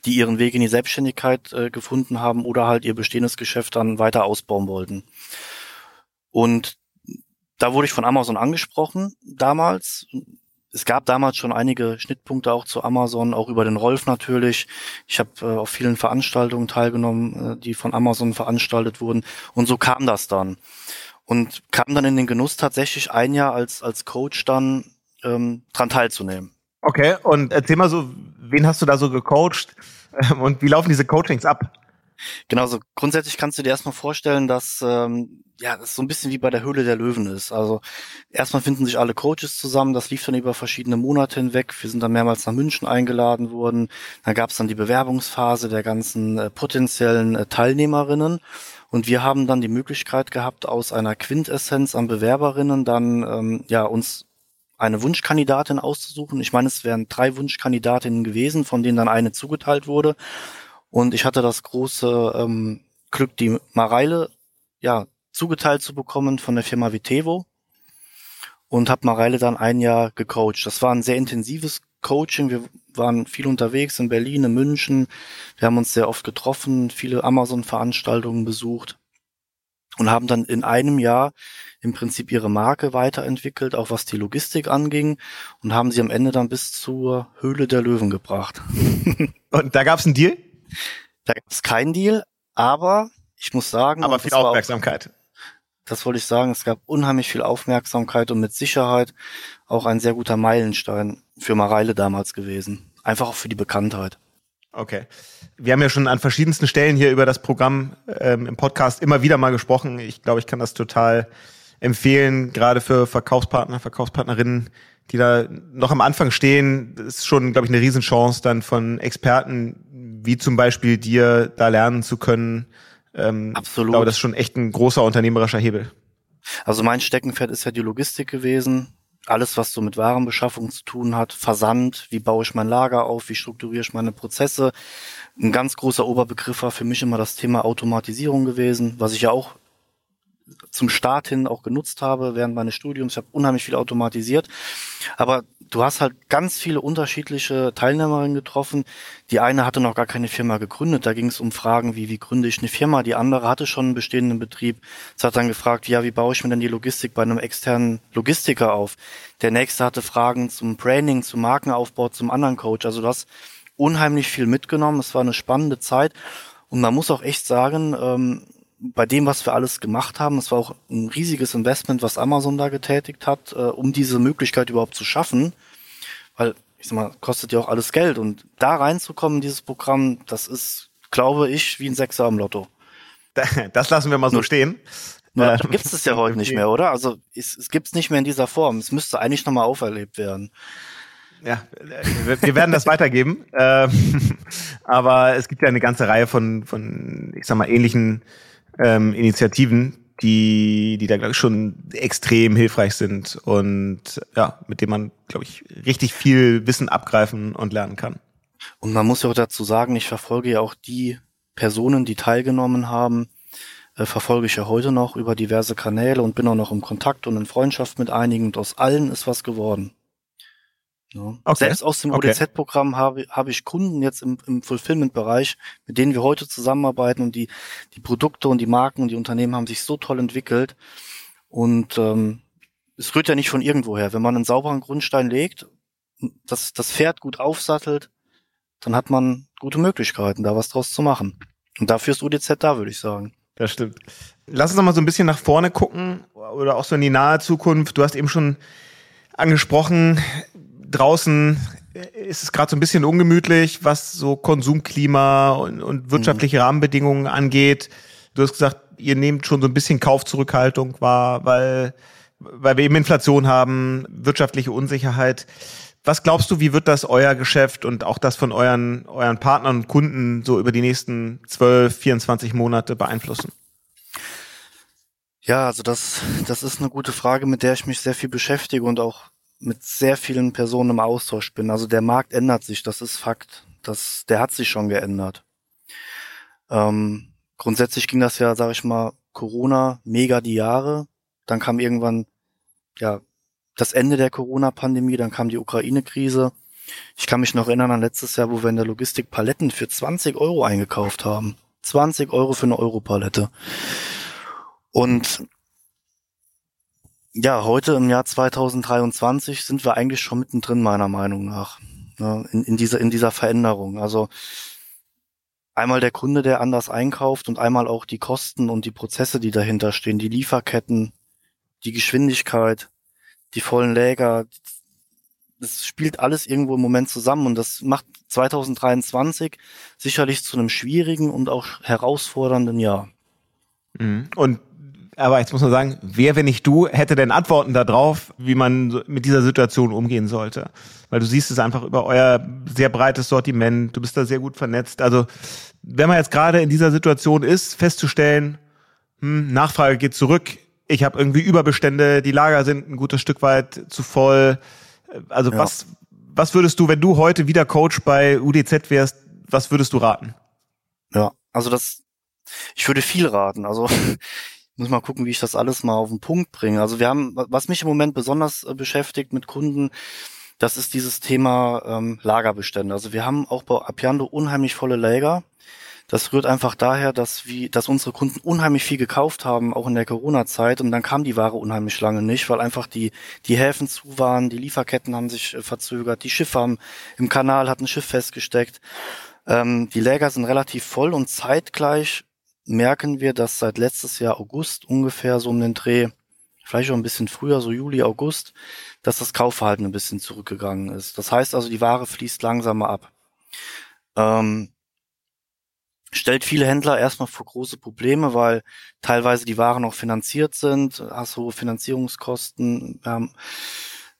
die ihren Weg in die Selbstständigkeit äh, gefunden haben oder halt ihr bestehendes Geschäft dann weiter ausbauen wollten. Und da wurde ich von Amazon angesprochen damals. Es gab damals schon einige Schnittpunkte auch zu Amazon, auch über den Rolf natürlich. Ich habe äh, auf vielen Veranstaltungen teilgenommen, äh, die von Amazon veranstaltet wurden. Und so kam das dann. Und kam dann in den Genuss tatsächlich ein Jahr als, als Coach dann ähm, dran teilzunehmen. Okay, und erzähl mal so, wen hast du da so gecoacht ähm, und wie laufen diese Coachings ab? Genau, so grundsätzlich kannst du dir erstmal vorstellen, dass ähm, ja das so ein bisschen wie bei der Höhle der Löwen ist. Also erstmal finden sich alle Coaches zusammen, das lief dann über verschiedene Monate hinweg. Wir sind dann mehrmals nach München eingeladen worden. Dann gab es dann die Bewerbungsphase der ganzen äh, potenziellen äh, Teilnehmerinnen. Und wir haben dann die Möglichkeit gehabt, aus einer Quintessenz an Bewerberinnen dann ähm, ja uns eine Wunschkandidatin auszusuchen. Ich meine, es wären drei Wunschkandidatinnen gewesen, von denen dann eine zugeteilt wurde. Und ich hatte das große ähm, Glück, die Mareile ja zugeteilt zu bekommen von der Firma Vitevo und habe Mareile dann ein Jahr gecoacht. Das war ein sehr intensives Coaching. Wir waren viel unterwegs in Berlin, in München. Wir haben uns sehr oft getroffen, viele Amazon-Veranstaltungen besucht. und haben dann in einem Jahr im Prinzip ihre Marke weiterentwickelt, auch was die Logistik anging und haben sie am Ende dann bis zur Höhle der Löwen gebracht. und da gab es einen Deal? Da gab es keinen Deal, aber ich muss sagen, aber viel Aufmerksamkeit. Auch, das wollte ich sagen, es gab unheimlich viel Aufmerksamkeit und mit Sicherheit auch ein sehr guter Meilenstein für Mareile damals gewesen. Einfach auch für die Bekanntheit. Okay. Wir haben ja schon an verschiedensten Stellen hier über das Programm ähm, im Podcast immer wieder mal gesprochen. Ich glaube, ich kann das total empfehlen, gerade für Verkaufspartner, Verkaufspartnerinnen, die da noch am Anfang stehen. Das ist schon, glaube ich, eine Riesenchance, dann von Experten wie zum Beispiel dir da lernen zu können. Ähm, Absolut. Ich glaube, das ist schon echt ein großer unternehmerischer Hebel. Also mein Steckenpferd ist ja die Logistik gewesen alles, was so mit Warenbeschaffung zu tun hat, Versand, wie baue ich mein Lager auf, wie strukturiere ich meine Prozesse. Ein ganz großer Oberbegriff war für mich immer das Thema Automatisierung gewesen, was ich ja auch zum Start hin auch genutzt habe während meines Studiums. Ich habe unheimlich viel automatisiert. Aber du hast halt ganz viele unterschiedliche Teilnehmerinnen getroffen. Die eine hatte noch gar keine Firma gegründet. Da ging es um Fragen wie, wie gründe ich eine Firma? Die andere hatte schon einen bestehenden Betrieb. Es hat dann gefragt, ja, wie baue ich mir denn die Logistik bei einem externen Logistiker auf? Der nächste hatte Fragen zum Branding, zum Markenaufbau, zum anderen Coach. Also du hast unheimlich viel mitgenommen. Es war eine spannende Zeit. Und man muss auch echt sagen, ähm, bei dem, was wir alles gemacht haben, es war auch ein riesiges Investment, was Amazon da getätigt hat, äh, um diese Möglichkeit überhaupt zu schaffen. Weil, ich sag mal, kostet ja auch alles Geld. Und da reinzukommen in dieses Programm, das ist, glaube ich, wie ein Sechser am Lotto. Das lassen wir mal so stehen. Nur, äh, gibt es ja heute nicht mehr, oder? Also es, es gibt es nicht mehr in dieser Form. Es müsste eigentlich nochmal auferlebt werden. Ja, wir werden das weitergeben. *laughs* Ähm, aber es gibt ja eine ganze Reihe von, von ich sag mal, ähnlichen ähm, Initiativen, die, die da, glaube ich, schon extrem hilfreich sind und ja, mit denen man, glaube ich, richtig viel Wissen abgreifen und lernen kann. Und man muss ja auch dazu sagen, ich verfolge ja auch die Personen, die teilgenommen haben, äh, verfolge ich ja heute noch über diverse Kanäle und bin auch noch im Kontakt und in Freundschaft mit einigen und aus allen ist was geworden. Ja. Okay. Selbst aus dem okay. ODZ-Programm habe, habe ich Kunden jetzt im, im Fulfillment-Bereich, mit denen wir heute zusammenarbeiten und die, die Produkte und die Marken und die Unternehmen haben sich so toll entwickelt. Und ähm, es rührt ja nicht von irgendwoher. Wenn man einen sauberen Grundstein legt, das, das Pferd gut aufsattelt, dann hat man gute Möglichkeiten, da was draus zu machen. Und dafür ist UDZ da, würde ich sagen. Das stimmt. Lass uns noch mal so ein bisschen nach vorne gucken oder auch so in die nahe Zukunft. Du hast eben schon angesprochen, draußen ist es gerade so ein bisschen ungemütlich, was so Konsumklima und, und wirtschaftliche mhm. Rahmenbedingungen angeht. Du hast gesagt, ihr nehmt schon so ein bisschen Kaufzurückhaltung wahr, weil, weil wir eben Inflation haben, wirtschaftliche Unsicherheit. Was glaubst du, wie wird das euer Geschäft und auch das von euren, euren Partnern und Kunden so über die nächsten 12, 24 Monate beeinflussen? Ja, also das, das ist eine gute Frage, mit der ich mich sehr viel beschäftige und auch mit sehr vielen Personen im Austausch bin. Also der Markt ändert sich, das ist Fakt. Das, der hat sich schon geändert. Ähm, grundsätzlich ging das ja, sag ich mal, Corona mega die Jahre. Dann kam irgendwann ja das Ende der Corona-Pandemie, dann kam die Ukraine-Krise. Ich kann mich noch erinnern an letztes Jahr, wo wir in der Logistik Paletten für 20 Euro eingekauft haben. 20 Euro für eine Europalette. Und ja, heute im Jahr 2023 sind wir eigentlich schon mittendrin, meiner Meinung nach, ne, in, in, dieser, in dieser Veränderung. Also einmal der Kunde, der anders einkauft und einmal auch die Kosten und die Prozesse, die dahinter stehen, die Lieferketten, die Geschwindigkeit, die vollen Läger. Das spielt alles irgendwo im Moment zusammen und das macht 2023 sicherlich zu einem schwierigen und auch herausfordernden Jahr. Mhm. Und aber jetzt muss man sagen, wer, wenn nicht du, hätte denn Antworten darauf, wie man mit dieser Situation umgehen sollte? Weil du siehst es einfach über euer sehr breites Sortiment, du bist da sehr gut vernetzt. Also, wenn man jetzt gerade in dieser Situation ist, festzustellen, hm, Nachfrage geht zurück, ich habe irgendwie Überbestände, die Lager sind ein gutes Stück weit zu voll. Also ja. was, was würdest du, wenn du heute wieder Coach bei UDZ wärst, was würdest du raten? Ja, also das, ich würde viel raten. Also muss mal gucken, wie ich das alles mal auf den Punkt bringe. Also wir haben, was mich im Moment besonders äh, beschäftigt mit Kunden, das ist dieses Thema ähm, Lagerbestände. Also wir haben auch bei Apiando unheimlich volle Lager. Das rührt einfach daher, dass wir, dass unsere Kunden unheimlich viel gekauft haben, auch in der Corona-Zeit, und dann kam die Ware unheimlich lange nicht, weil einfach die die Häfen zu waren, die Lieferketten haben sich äh, verzögert, die Schiffe haben im Kanal hat ein Schiff festgesteckt. Ähm, die Läger sind relativ voll und zeitgleich merken wir, dass seit letztes Jahr August ungefähr so um den Dreh, vielleicht auch ein bisschen früher, so Juli, August, dass das Kaufverhalten ein bisschen zurückgegangen ist. Das heißt also, die Ware fließt langsamer ab. Ähm, stellt viele Händler erstmal vor große Probleme, weil teilweise die Waren noch finanziert sind, hast hohe Finanzierungskosten, haben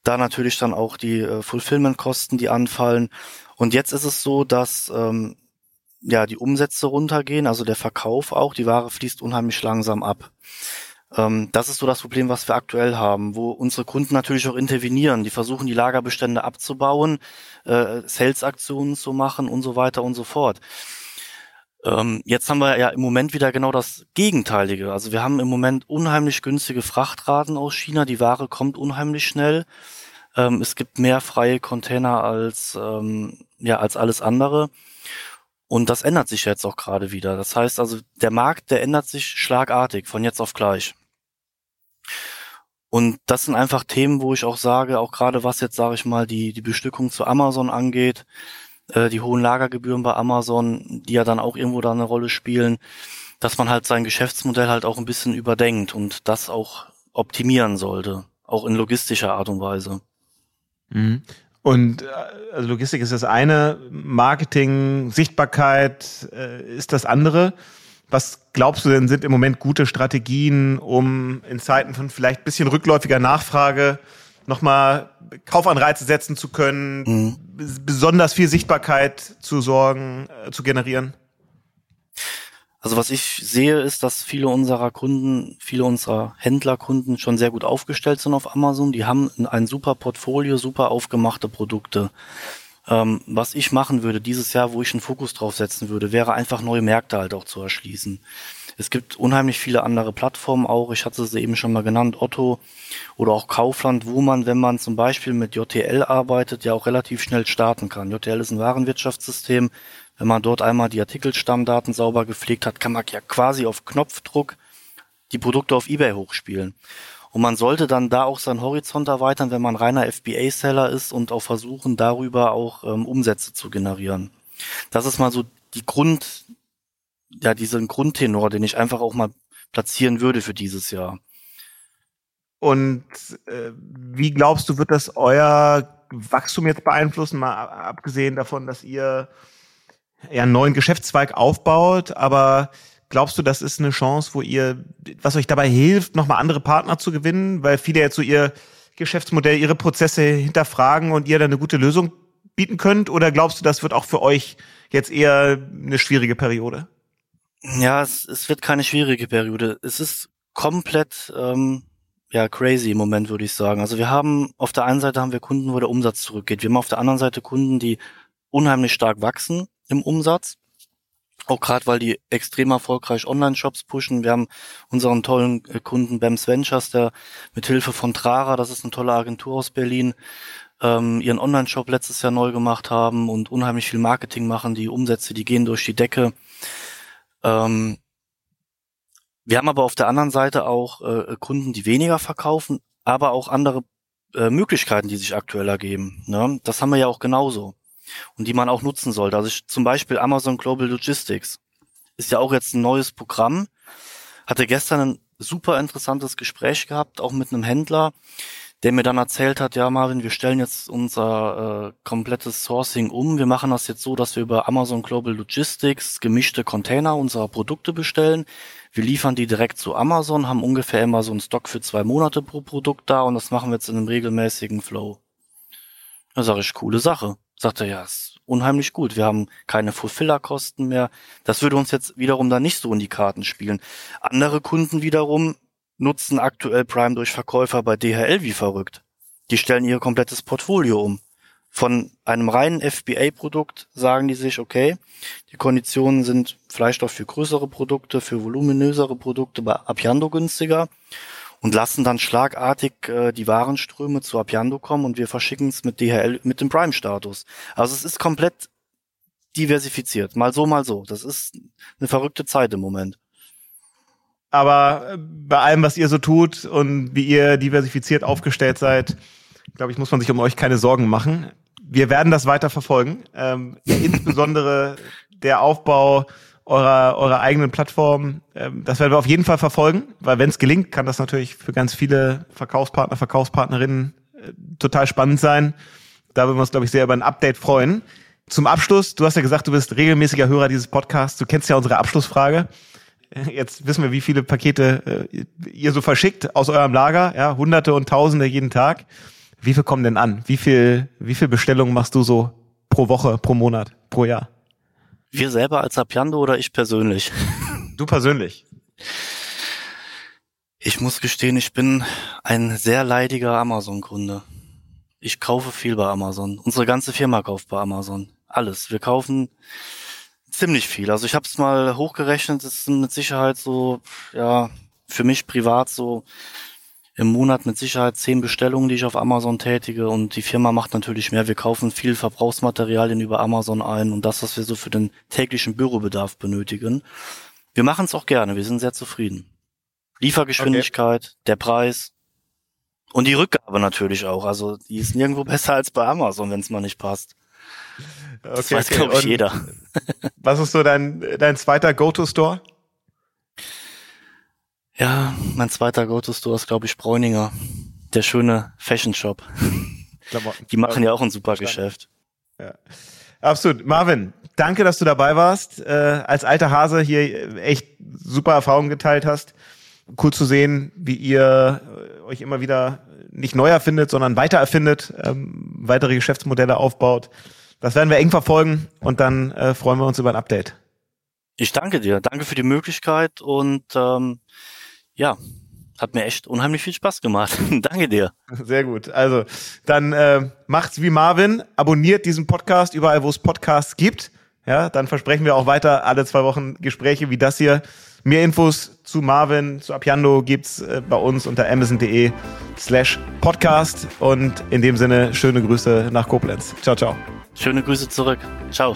da natürlich dann auch die äh, Fulfillment-Kosten, die anfallen. Und jetzt ist es so, dass ähm, ja die Umsätze runtergehen, also der Verkauf auch, die Ware fließt unheimlich langsam ab. Ähm, das ist so das Problem, was wir aktuell haben, wo unsere Kunden natürlich auch intervenieren. Die versuchen, die Lagerbestände abzubauen, äh, Sales-Aktionen zu machen und so weiter und so fort. Ähm, jetzt haben wir ja im Moment wieder genau das Gegenteilige. Also wir haben im Moment unheimlich günstige Frachtraten aus China. Die Ware kommt unheimlich schnell. Ähm, es gibt mehr freie Container als, ähm, ja, als alles andere. Und das ändert sich jetzt auch gerade wieder. Das heißt also, der Markt, der ändert sich schlagartig von jetzt auf gleich. Und das sind einfach Themen, wo ich auch sage, auch gerade was jetzt, sage ich mal, die, die Bestückung zu Amazon angeht, äh, die hohen Lagergebühren bei Amazon, die ja dann auch irgendwo da eine Rolle spielen, dass man halt sein Geschäftsmodell halt auch ein bisschen überdenkt und das auch optimieren sollte, auch in logistischer Art und Weise. Mhm. Und äh, also Logistik ist das eine, Marketing, Sichtbarkeit äh, ist das andere. Was glaubst du denn sind im Moment gute Strategien, um in Zeiten von vielleicht bisschen rückläufiger Nachfrage nochmal Kaufanreize setzen zu können, mhm. besonders viel Sichtbarkeit zu sorgen, äh, zu generieren? Also was ich sehe, ist, dass viele unserer Kunden, viele unserer Händlerkunden schon sehr gut aufgestellt sind auf Amazon. Die haben ein super Portfolio, super aufgemachte Produkte. Ähm, was ich machen würde dieses Jahr, wo ich einen Fokus drauf setzen würde, wäre einfach neue Märkte halt auch zu erschließen. Es gibt unheimlich viele andere Plattformen auch. Ich hatte sie eben schon mal genannt, Otto oder auch Kaufland, wo man, wenn man zum Beispiel mit JTL arbeitet, ja auch relativ schnell starten kann. JTL ist ein Warenwirtschaftssystem. Wenn man dort einmal die Artikelstammdaten sauber gepflegt hat, kann man ja quasi auf Knopfdruck die Produkte auf eBay hochspielen. Und man sollte dann da auch seinen Horizont erweitern, wenn man reiner FBA-Seller ist und auch versuchen, darüber auch ähm, Umsätze zu generieren. Das ist mal so die Grund, ja, diesen Grundtenor, den ich einfach auch mal platzieren würde für dieses Jahr. Und äh, wie glaubst du, wird das euer Wachstum jetzt beeinflussen, mal abgesehen davon, dass ihr ja einen neuen Geschäftszweig aufbaut, aber glaubst du, das ist eine Chance, wo ihr, was euch dabei hilft, nochmal andere Partner zu gewinnen, weil viele jetzt so ihr Geschäftsmodell, ihre Prozesse hinterfragen und ihr dann eine gute Lösung bieten könnt? Oder glaubst du, das wird auch für euch jetzt eher eine schwierige Periode? Ja, es, es wird keine schwierige Periode. Es ist komplett ähm, ja crazy im Moment, würde ich sagen. Also wir haben auf der einen Seite haben wir Kunden, wo der Umsatz zurückgeht. Wir haben auf der anderen Seite Kunden, die unheimlich stark wachsen im Umsatz. Auch gerade, weil die extrem erfolgreich Online-Shops pushen. Wir haben unseren tollen äh, Kunden Bems Ventures, der mit Hilfe von Trara, das ist eine tolle Agentur aus Berlin, ähm, ihren Online-Shop letztes Jahr neu gemacht haben und unheimlich viel Marketing machen. Die Umsätze, die gehen durch die Decke. Ähm, wir haben aber auf der anderen Seite auch äh, Kunden, die weniger verkaufen, aber auch andere äh, Möglichkeiten, die sich aktuell ergeben. Ne? Das haben wir ja auch genauso und die man auch nutzen sollte. Also ich, zum Beispiel Amazon Global Logistics ist ja auch jetzt ein neues Programm. Hatte gestern ein super interessantes Gespräch gehabt, auch mit einem Händler, der mir dann erzählt hat, ja Marvin, wir stellen jetzt unser äh, komplettes Sourcing um. Wir machen das jetzt so, dass wir über Amazon Global Logistics gemischte Container unserer Produkte bestellen. Wir liefern die direkt zu Amazon, haben ungefähr immer so einen Stock für zwei Monate pro Produkt da und das machen wir jetzt in einem regelmäßigen Flow. Da sage ich, coole Sache. Sagt er, ja, ist unheimlich gut. Wir haben keine Fulfiller-Kosten mehr. Das würde uns jetzt wiederum dann nicht so in die Karten spielen. Andere Kunden wiederum nutzen aktuell Prime durch Verkäufer bei DHL wie verrückt. Die stellen ihr komplettes Portfolio um. Von einem reinen FBA-Produkt sagen die sich, okay, die Konditionen sind vielleicht auch für größere Produkte, für voluminösere Produkte bei Apiando günstiger und lassen dann schlagartig äh, die Warenströme zu Apiando kommen und wir verschicken es mit DHL mit dem Prime-Status. Also es ist komplett diversifiziert. Mal so, mal so. Das ist eine verrückte Zeit im Moment. Aber äh, bei allem, was ihr so tut und wie ihr diversifiziert aufgestellt seid, glaube ich, muss man sich um euch keine Sorgen machen. Wir werden das weiter verfolgen. Ähm, insbesondere der Aufbau eurer, eurer eigenen Plattform. Ähm, das werden wir auf jeden Fall verfolgen, weil wenn es gelingt, kann das natürlich für ganz viele Verkaufspartner, Verkaufspartnerinnen äh, total spannend sein. Da würden wir uns, glaube ich, sehr über ein Update freuen. Zum Abschluss, du hast ja gesagt, du bist regelmäßiger Hörer dieses Podcasts. Du kennst ja unsere Abschlussfrage. Jetzt wissen wir, wie viele Pakete äh, ihr so verschickt aus eurem Lager. Ja, Hunderte und Tausende jeden Tag. Wie viel kommen denn an? Wie viel, wie viel Bestellungen machst du so pro Woche, pro Monat, pro Jahr? Wir selber als Apiando oder ich persönlich? Du persönlich. Ich muss gestehen, ich bin ein sehr leidiger Amazon-Kunde. Ich kaufe viel bei Amazon. Unsere ganze Firma kauft bei Amazon. Alles. Wir kaufen ziemlich viel. Also ich habe es mal hochgerechnet. Es sind mit Sicherheit so, ja, für mich privat so im Monat mit Sicherheit zehn Bestellungen, die ich auf Amazon tätige und die Firma macht natürlich mehr. Wir kaufen viel Verbrauchsmaterialien über Amazon ein und das, was wir so für den täglichen Bürobedarf benötigen. Wir machen es auch gerne, wir sind sehr zufrieden. Liefergeschwindigkeit, okay. der Preis und die Rückgabe natürlich auch. Also die ist nirgendwo *laughs* besser als bei Amazon, wenn es mal nicht passt. Das okay, weiß, okay. glaube ich, und jeder. Was ist so dein, dein zweiter Go-To-Store? Ja, mein zweiter Go-To-Store ist, glaube ich, Bräuninger. Der schöne Fashion Shop. Klamotten. Die machen ja auch ein super Geschäft. Ja. Absolut. Marvin, danke, dass du dabei warst. Äh, als alter Hase hier echt super Erfahrungen geteilt hast. Cool zu sehen, wie ihr äh, euch immer wieder nicht neu erfindet, sondern weiter erfindet, ähm, weitere Geschäftsmodelle aufbaut. Das werden wir eng verfolgen und dann äh, freuen wir uns über ein Update. Ich danke dir. Danke für die Möglichkeit und ähm, ja, hat mir echt unheimlich viel Spaß gemacht. *laughs* Danke dir. Sehr gut. Also, dann äh, macht's wie Marvin, abonniert diesen Podcast überall, wo es Podcasts gibt. Ja, dann versprechen wir auch weiter alle zwei Wochen Gespräche wie das hier. Mehr Infos zu Marvin, zu Apiando gibt's äh, bei uns unter amazon.de slash podcast. Und in dem Sinne, schöne Grüße nach Koblenz. Ciao, ciao. Schöne Grüße zurück. Ciao.